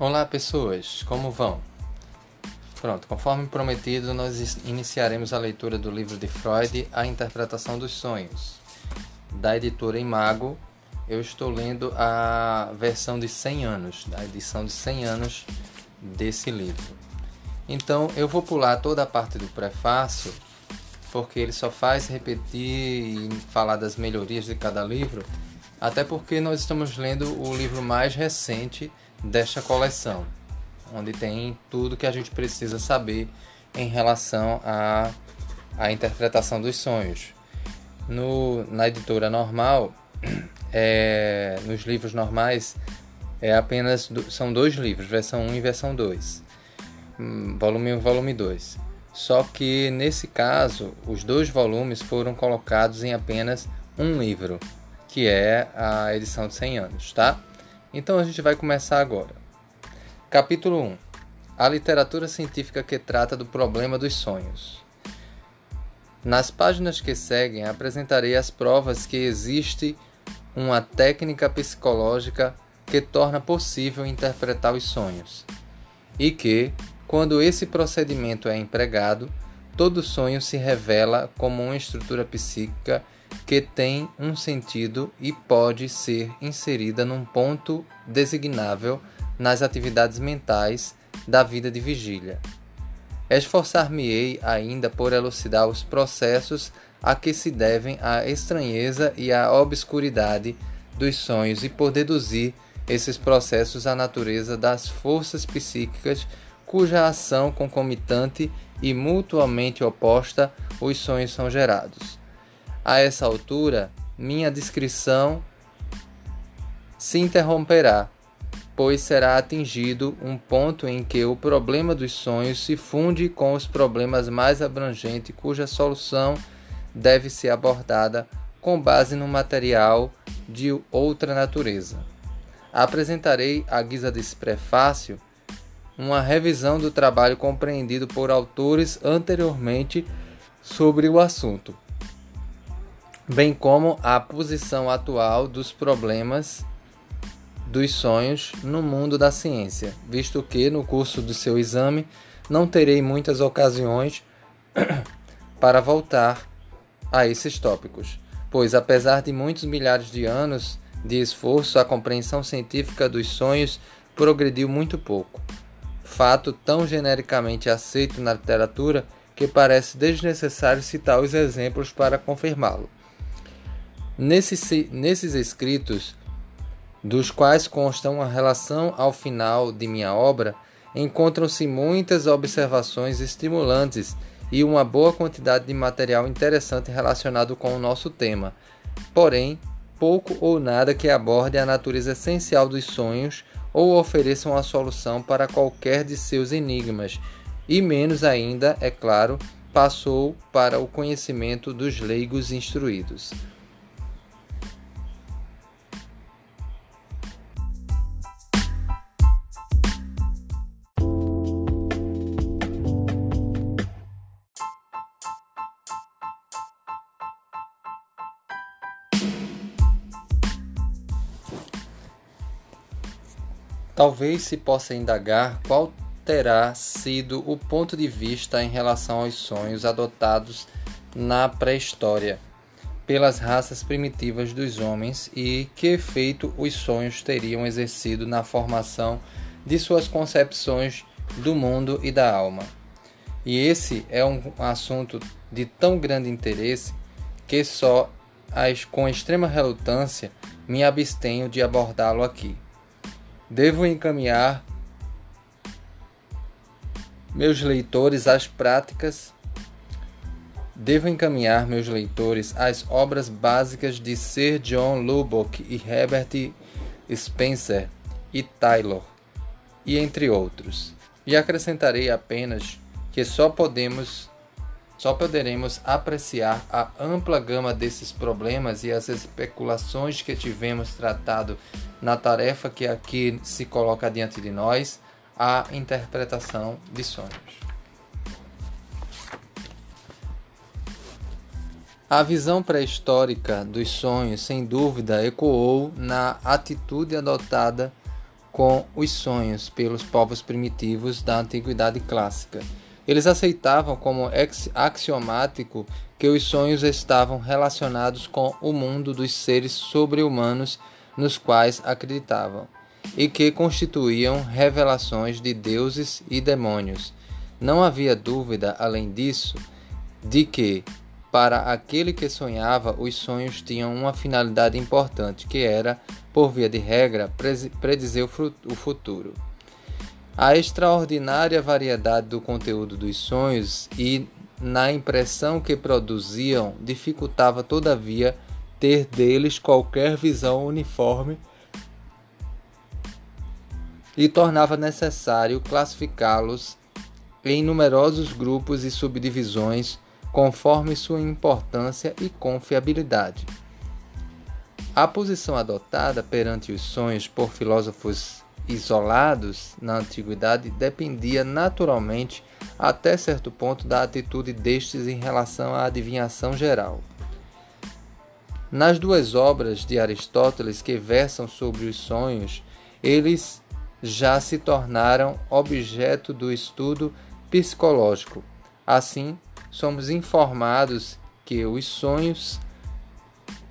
Olá, pessoas, como vão? Pronto, conforme prometido, nós iniciaremos a leitura do livro de Freud, A Interpretação dos Sonhos, da editora Imago. Eu estou lendo a versão de 100 anos, da edição de 100 anos desse livro. Então, eu vou pular toda a parte do prefácio, porque ele só faz repetir e falar das melhorias de cada livro, até porque nós estamos lendo o livro mais recente desta coleção, onde tem tudo que a gente precisa saber em relação à, à interpretação dos sonhos. No, na editora normal, é, nos livros normais, é apenas do, são dois livros, versão 1 e versão 2, hum, volume 1 e volume 2. Só que nesse caso, os dois volumes foram colocados em apenas um livro, que é a edição de 100 anos, tá? Então a gente vai começar agora. Capítulo 1 A literatura científica que trata do problema dos sonhos. Nas páginas que seguem, apresentarei as provas que existe uma técnica psicológica que torna possível interpretar os sonhos, e que, quando esse procedimento é empregado, todo sonho se revela como uma estrutura psíquica que tem um sentido e pode ser inserida num ponto designável nas atividades mentais da vida de vigília. Esforçar-me-ei ainda por elucidar os processos a que se devem a estranheza e a obscuridade dos sonhos e por deduzir esses processos à natureza das forças psíquicas cuja ação concomitante e mutuamente oposta os sonhos são gerados. A essa altura, minha descrição se interromperá, pois será atingido um ponto em que o problema dos sonhos se funde com os problemas mais abrangentes, cuja solução deve ser abordada com base no material de outra natureza. Apresentarei, à guisa desse prefácio, uma revisão do trabalho compreendido por autores anteriormente sobre o assunto bem como a posição atual dos problemas dos sonhos no mundo da ciência, visto que no curso do seu exame não terei muitas ocasiões para voltar a esses tópicos, pois apesar de muitos milhares de anos de esforço, a compreensão científica dos sonhos progrediu muito pouco. Fato tão genericamente aceito na literatura que parece desnecessário citar os exemplos para confirmá-lo. Nesses, nesses escritos, dos quais consta uma relação ao final de minha obra, encontram-se muitas observações estimulantes e uma boa quantidade de material interessante relacionado com o nosso tema. Porém, pouco ou nada que aborde a natureza essencial dos sonhos ou ofereça uma solução para qualquer de seus enigmas, e menos ainda, é claro, passou para o conhecimento dos leigos instruídos. Talvez se possa indagar qual terá sido o ponto de vista em relação aos sonhos adotados na pré-história pelas raças primitivas dos homens e que efeito os sonhos teriam exercido na formação de suas concepções do mundo e da alma. E esse é um assunto de tão grande interesse que só com extrema relutância me abstenho de abordá-lo aqui. Devo encaminhar meus leitores às práticas Devo encaminhar meus leitores às obras básicas de Sir John Lubbock e Herbert Spencer e Taylor, e entre outros. E acrescentarei apenas que só podemos só poderemos apreciar a ampla gama desses problemas e as especulações que tivemos tratado na tarefa que aqui se coloca diante de nós, a interpretação de sonhos. A visão pré-histórica dos sonhos, sem dúvida, ecoou na atitude adotada com os sonhos pelos povos primitivos da antiguidade clássica. Eles aceitavam como axiomático que os sonhos estavam relacionados com o mundo dos seres sobre-humanos nos quais acreditavam, e que constituíam revelações de deuses e demônios. Não havia dúvida, além disso, de que, para aquele que sonhava, os sonhos tinham uma finalidade importante, que era, por via de regra, predizer o futuro. A extraordinária variedade do conteúdo dos sonhos e na impressão que produziam dificultava, todavia, ter deles qualquer visão uniforme e tornava necessário classificá-los em numerosos grupos e subdivisões conforme sua importância e confiabilidade. A posição adotada perante os sonhos por filósofos isolados na antiguidade dependia naturalmente até certo ponto da atitude destes em relação à adivinhação geral. Nas duas obras de Aristóteles que versam sobre os sonhos, eles já se tornaram objeto do estudo psicológico. Assim, somos informados que os sonhos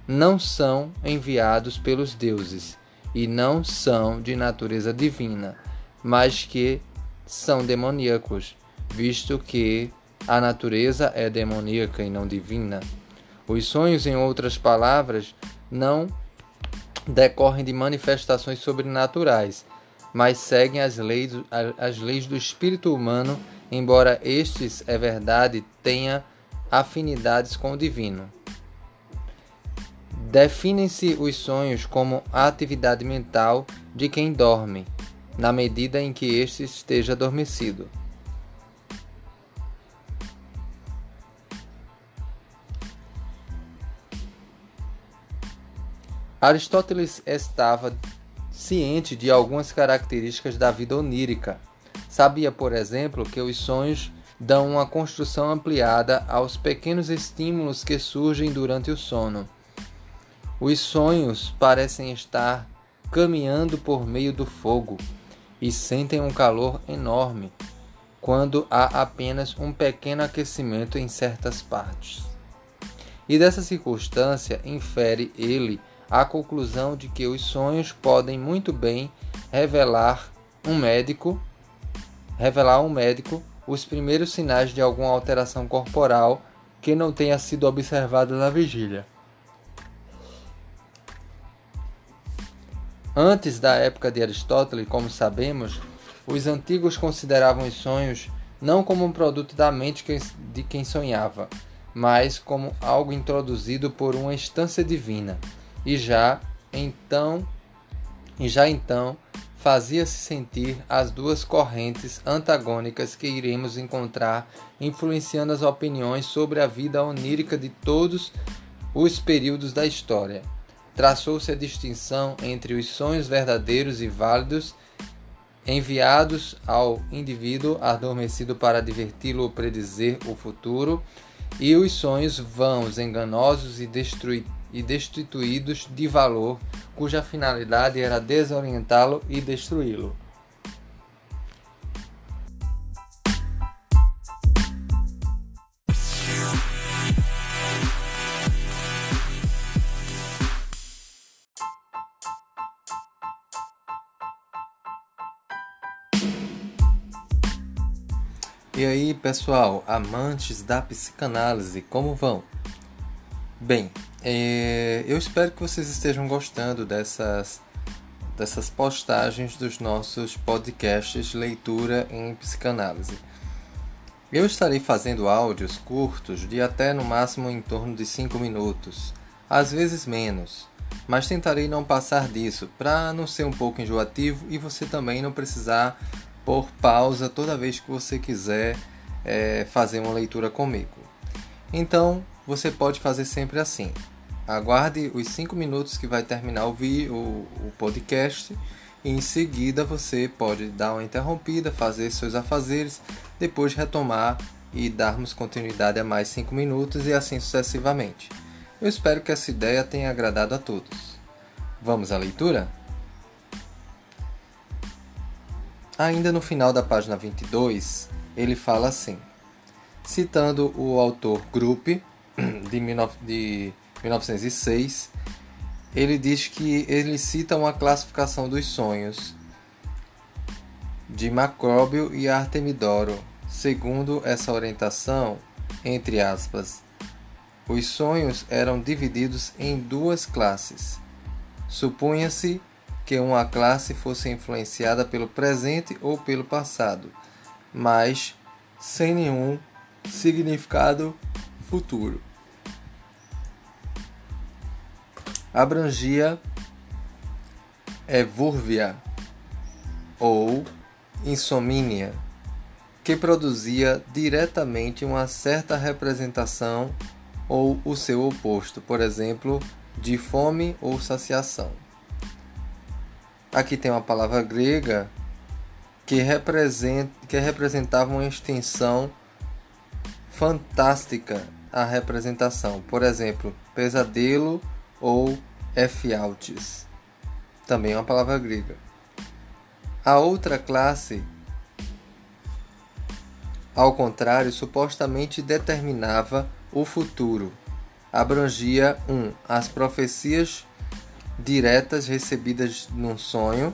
não são enviados pelos deuses e não são de natureza divina, mas que são demoníacos, visto que a natureza é demoníaca e não divina. Os sonhos, em outras palavras, não decorrem de manifestações sobrenaturais, mas seguem as leis, as leis do espírito humano, embora estes, é verdade, tenha afinidades com o divino. Definem-se os sonhos como a atividade mental de quem dorme, na medida em que este esteja adormecido. Aristóteles estava ciente de algumas características da vida onírica. Sabia, por exemplo, que os sonhos dão uma construção ampliada aos pequenos estímulos que surgem durante o sono. Os sonhos parecem estar caminhando por meio do fogo e sentem um calor enorme quando há apenas um pequeno aquecimento em certas partes. E dessa circunstância infere ele a conclusão de que os sonhos podem muito bem revelar um médico revelar um médico os primeiros sinais de alguma alteração corporal que não tenha sido observada na vigília. Antes da época de Aristóteles, como sabemos, os antigos consideravam os sonhos não como um produto da mente de quem sonhava, mas como algo introduzido por uma instância divina. E já então, e já então fazia-se sentir as duas correntes antagônicas que iremos encontrar influenciando as opiniões sobre a vida onírica de todos os períodos da história traçou-se a distinção entre os sonhos verdadeiros e válidos enviados ao indivíduo adormecido para diverti-lo ou predizer o futuro, e os sonhos vãos, enganosos e, destituídos de valor, cuja finalidade era desorientá-lo e destruí-lo. Pessoal, amantes da psicanálise, como vão? Bem, é, eu espero que vocês estejam gostando dessas, dessas postagens dos nossos podcasts Leitura em Psicanálise. Eu estarei fazendo áudios curtos de até no máximo em torno de 5 minutos, às vezes menos, mas tentarei não passar disso para não ser um pouco enjoativo e você também não precisar por pausa toda vez que você quiser é, fazer uma leitura comigo. Então você pode fazer sempre assim. Aguarde os 5 minutos que vai terminar o, vídeo, o, o podcast e em seguida você pode dar uma interrompida, fazer seus afazeres, depois retomar e darmos continuidade a mais 5 minutos e assim sucessivamente. Eu espero que essa ideia tenha agradado a todos. Vamos à leitura? Ainda no final da página 22, ele fala assim, citando o autor Grupp, de, 1906, ele diz que ele cita uma classificação dos sonhos de Macróbio e Artemidoro. Segundo essa orientação, entre aspas, os sonhos eram divididos em duas classes. Supunha-se que uma classe fosse influenciada pelo presente ou pelo passado, mas sem nenhum significado futuro. Abrangia evúrvia ou insomnia, que produzia diretamente uma certa representação ou o seu oposto, por exemplo, de fome ou saciação. Aqui tem uma palavra grega que, representa, que representava uma extensão fantástica à representação. Por exemplo, pesadelo ou efialtes. Também é uma palavra grega. A outra classe, ao contrário, supostamente determinava o futuro. Abrangia 1. Um, as profecias diretas recebidas num sonho,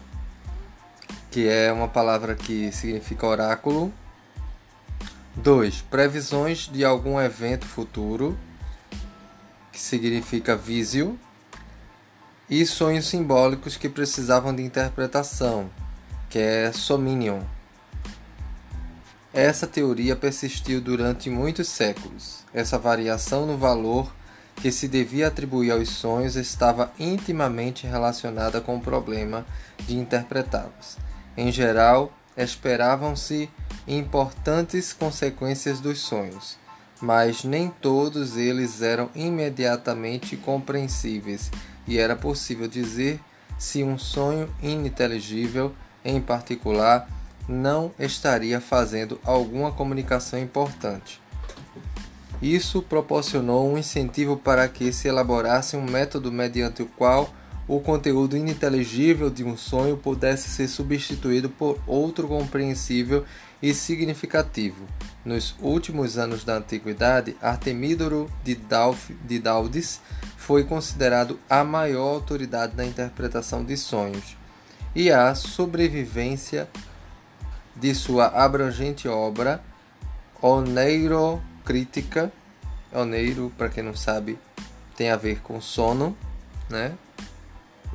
que é uma palavra que significa oráculo. 2. Previsões de algum evento futuro, que significa vísio. E sonhos simbólicos que precisavam de interpretação, que é sominion. Essa teoria persistiu durante muitos séculos. Essa variação no valor que se devia atribuir aos sonhos estava intimamente relacionada com o problema de interpretá-los. Em geral, esperavam-se importantes consequências dos sonhos, mas nem todos eles eram imediatamente compreensíveis e era possível dizer se um sonho ininteligível, em particular, não estaria fazendo alguma comunicação importante. Isso proporcionou um incentivo para que se elaborasse um método mediante o qual o conteúdo ininteligível de um sonho pudesse ser substituído por outro compreensível e significativo. Nos últimos anos da antiguidade, Artemídoro de, de Daudes foi considerado a maior autoridade na interpretação de sonhos, e a sobrevivência de sua abrangente obra Oneiro crítica. Oneiro, para quem não sabe, tem a ver com sono, né?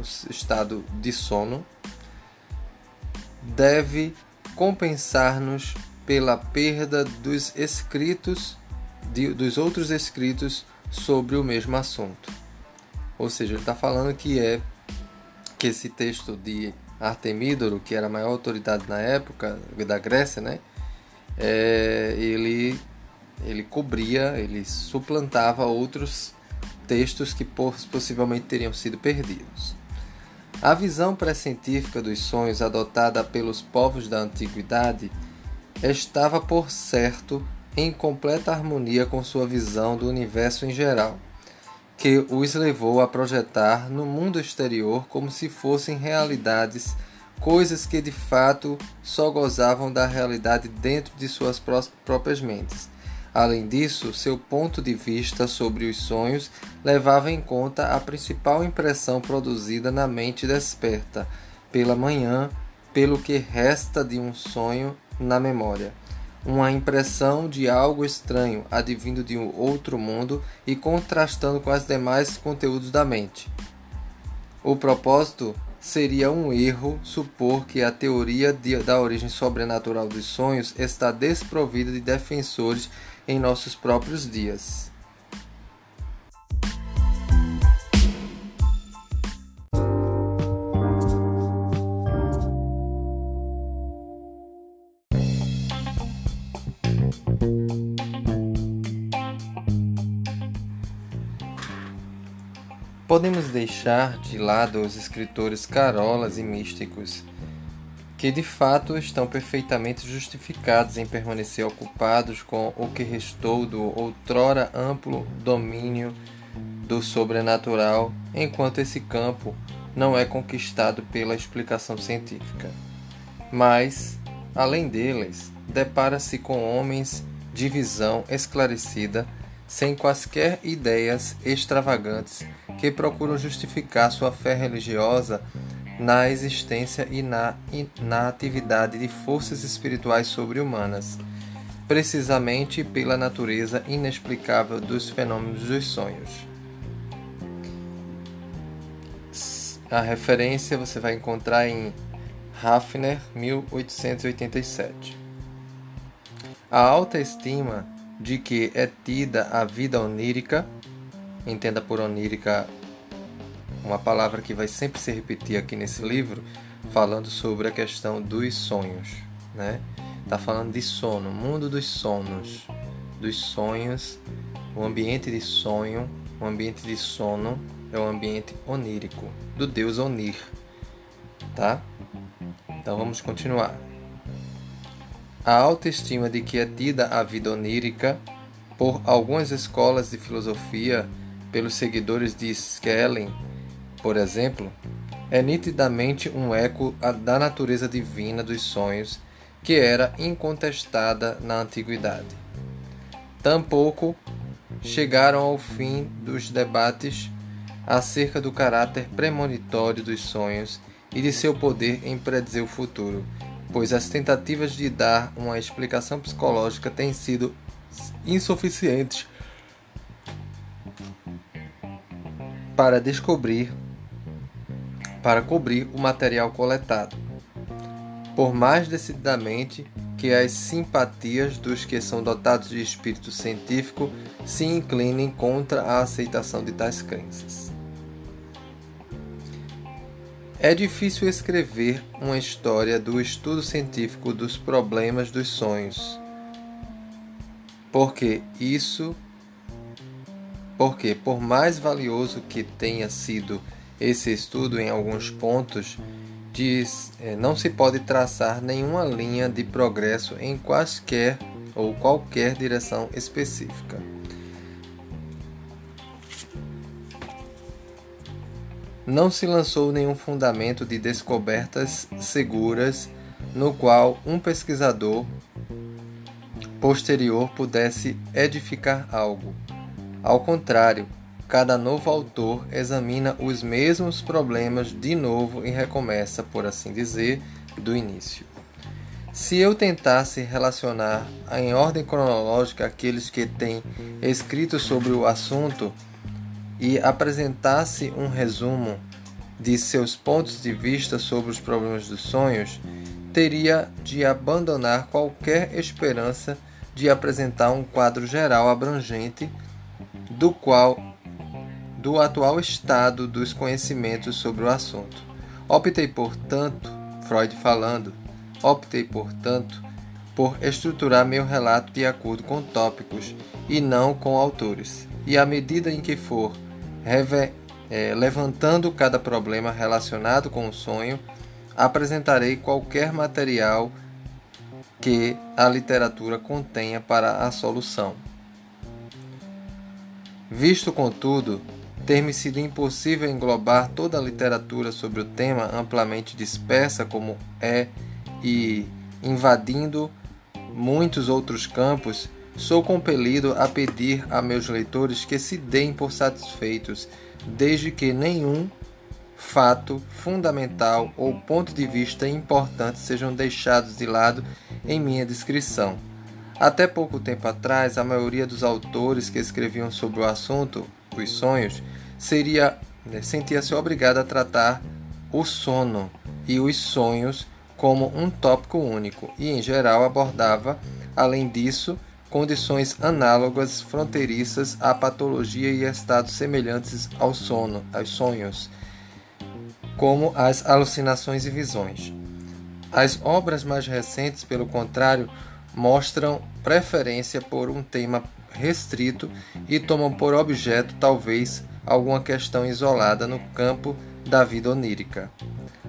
Estado de sono deve compensar-nos pela perda dos escritos de, dos outros escritos sobre o mesmo assunto. Ou seja, ele está falando que é que esse texto de Artemídoro, que era a maior autoridade na época da Grécia, né? É, ele ele cobria, ele suplantava outros textos que possivelmente teriam sido perdidos. A visão pré-científica dos sonhos adotada pelos povos da antiguidade estava, por certo, em completa harmonia com sua visão do universo em geral, que os levou a projetar no mundo exterior como se fossem realidades, coisas que de fato só gozavam da realidade dentro de suas próprias mentes Além disso, seu ponto de vista sobre os sonhos levava em conta a principal impressão produzida na mente desperta pela manhã, pelo que resta de um sonho na memória. Uma impressão de algo estranho, advindo de um outro mundo e contrastando com os demais conteúdos da mente. O propósito seria um erro supor que a teoria de, da origem sobrenatural dos sonhos está desprovida de defensores em nossos próprios dias. Podemos deixar de lado os escritores carolas e místicos que de fato estão perfeitamente justificados em permanecer ocupados com o que restou do outrora amplo domínio do sobrenatural, enquanto esse campo não é conquistado pela explicação científica. Mas além deles, depara-se com homens de visão esclarecida, sem quaisquer ideias extravagantes, que procuram justificar sua fé religiosa na existência e na, na atividade de forças espirituais sobre-humanas, precisamente pela natureza inexplicável dos fenômenos dos sonhos. A referência você vai encontrar em Hafner, 1887. A alta estima de que é tida a vida onírica, entenda por onírica uma palavra que vai sempre se repetir aqui nesse livro, falando sobre a questão dos sonhos, né? Tá falando de sono, mundo dos sonos, dos sonhos, o ambiente de sonho, o ambiente de sono é o ambiente onírico, do deus Onir, tá? Então vamos continuar. A autoestima de que é tida a vida onírica por algumas escolas de filosofia, pelos seguidores de Schelling, por exemplo, é nitidamente um eco da natureza divina dos sonhos que era incontestada na antiguidade. Tampouco chegaram ao fim dos debates acerca do caráter premonitório dos sonhos e de seu poder em predizer o futuro, pois as tentativas de dar uma explicação psicológica têm sido insuficientes para descobrir para cobrir o material coletado. Por mais decididamente que as simpatias dos que são dotados de espírito científico se inclinem contra a aceitação de tais crenças. É difícil escrever uma história do estudo científico dos problemas dos sonhos. Porque isso porque por mais valioso que tenha sido esse estudo em alguns pontos, diz, é, não se pode traçar nenhuma linha de progresso em quaisquer ou qualquer direção específica. não se lançou nenhum fundamento de descobertas seguras no qual um pesquisador posterior pudesse edificar algo. Ao contrário, cada novo autor examina os mesmos problemas de novo e recomeça, por assim dizer, do início. Se eu tentasse relacionar em ordem cronológica aqueles que têm escrito sobre o assunto, e apresentasse um resumo de seus pontos de vista sobre os problemas dos sonhos, teria de abandonar qualquer esperança de apresentar um quadro geral abrangente do qual do atual estado dos conhecimentos sobre o assunto. Optei, portanto, Freud falando, optei, portanto, por estruturar meu relato de acordo com tópicos e não com autores. E à medida em que for é, levantando cada problema relacionado com o sonho, apresentarei qualquer material que a literatura contenha para a solução. Visto, contudo, ter-me sido impossível englobar toda a literatura sobre o tema amplamente dispersa como é e invadindo muitos outros campos, sou compelido a pedir a meus leitores que se deem por satisfeitos, desde que nenhum fato fundamental ou ponto de vista importante sejam deixados de lado em minha descrição. Até pouco tempo atrás, a maioria dos autores que escreviam sobre o assunto, os sonhos, seria né, sentia-se obrigada a tratar o sono e os sonhos como um tópico único e, em geral, abordava, além disso, condições análogas fronteiriças à patologia e estados semelhantes ao sono, aos sonhos, como as alucinações e visões. As obras mais recentes, pelo contrário, mostram preferência por um tema restrito e tomam por objeto, talvez, alguma questão isolada no campo da vida onírica.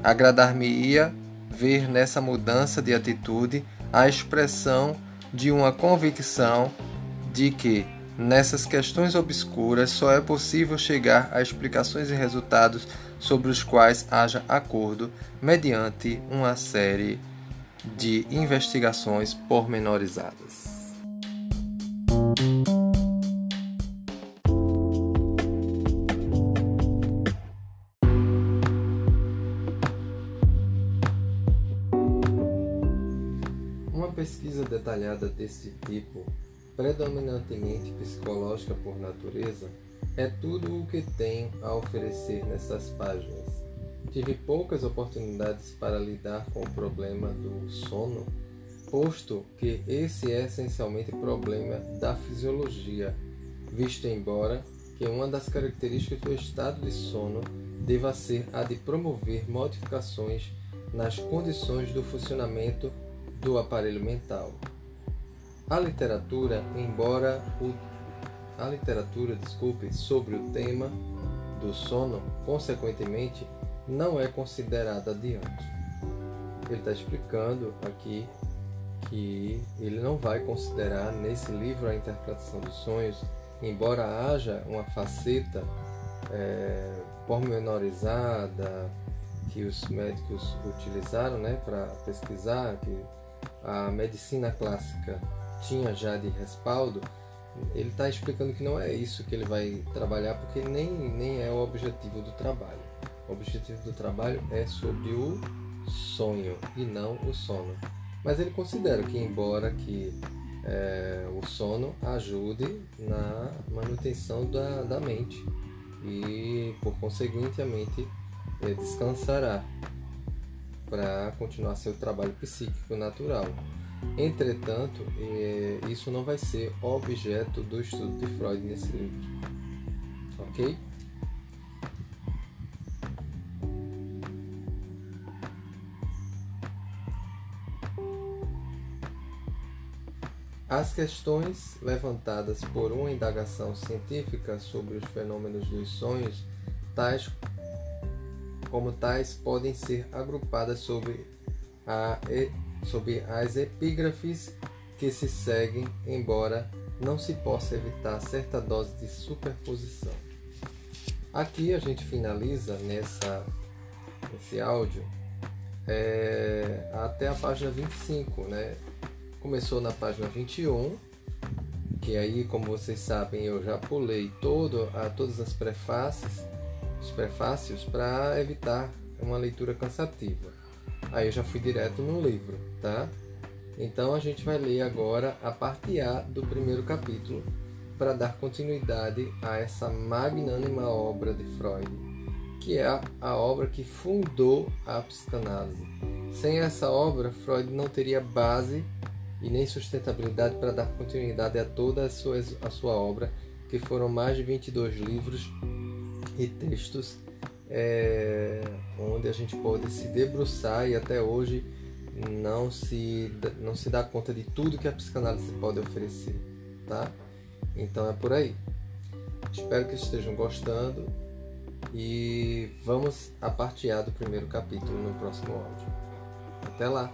Agradar-me-ia ver nessa mudança de atitude a expressão de uma convicção de que nessas questões obscuras só é possível chegar a explicações e resultados sobre os quais haja acordo mediante uma série de investigações pormenorizadas. Detalhada desse tipo, predominantemente psicológica por natureza, é tudo o que tenho a oferecer nessas páginas. Tive poucas oportunidades para lidar com o problema do sono, posto que esse é essencialmente problema da fisiologia, visto embora que uma das características do estado de sono deva ser a de promover modificações nas condições do funcionamento do aparelho mental. A literatura, embora o a literatura, desculpe, sobre o tema do sono, consequentemente, não é considerada adiante. Ele está explicando aqui que ele não vai considerar nesse livro a interpretação dos sonhos, embora haja uma faceta é, pormenorizada que os médicos utilizaram né, para pesquisar, que a medicina clássica tinha já de respaldo, ele está explicando que não é isso que ele vai trabalhar, porque nem, nem é o objetivo do trabalho. O objetivo do trabalho é sobre o sonho e não o sono. Mas ele considera que, embora que é, o sono ajude na manutenção da, da mente e, por conseguinte, a mente é, descansará para continuar seu trabalho psíquico natural. Entretanto, é, isso não vai ser objeto do estudo de Freud nesse livro. Ok? As questões levantadas por uma indagação científica sobre os fenômenos dos sonhos, tais como tais, podem ser agrupadas sobre a sobre as epígrafes que se seguem, embora não se possa evitar certa dose de superposição. Aqui a gente finaliza nessa, nesse áudio é, até a página 25, né? Começou na página 21, que aí, como vocês sabem, eu já pulei todo, a, todas as prefácios, os prefácios para evitar uma leitura cansativa. Aí eu já fui direto no livro, tá? Então a gente vai ler agora a parte A do primeiro capítulo para dar continuidade a essa magnânima obra de Freud, que é a, obra que fundou a psicanálise. Sem essa obra, Freud não teria base e nem sustentabilidade para dar continuidade a toda a sua, a sua obra, que foram mais de 22 livros e textos é, onde a gente pode se debruçar e até hoje não se, não se dá conta de tudo que a psicanálise pode oferecer, tá? Então é por aí. Espero que estejam gostando e vamos a parte A do primeiro capítulo no próximo áudio. Até lá!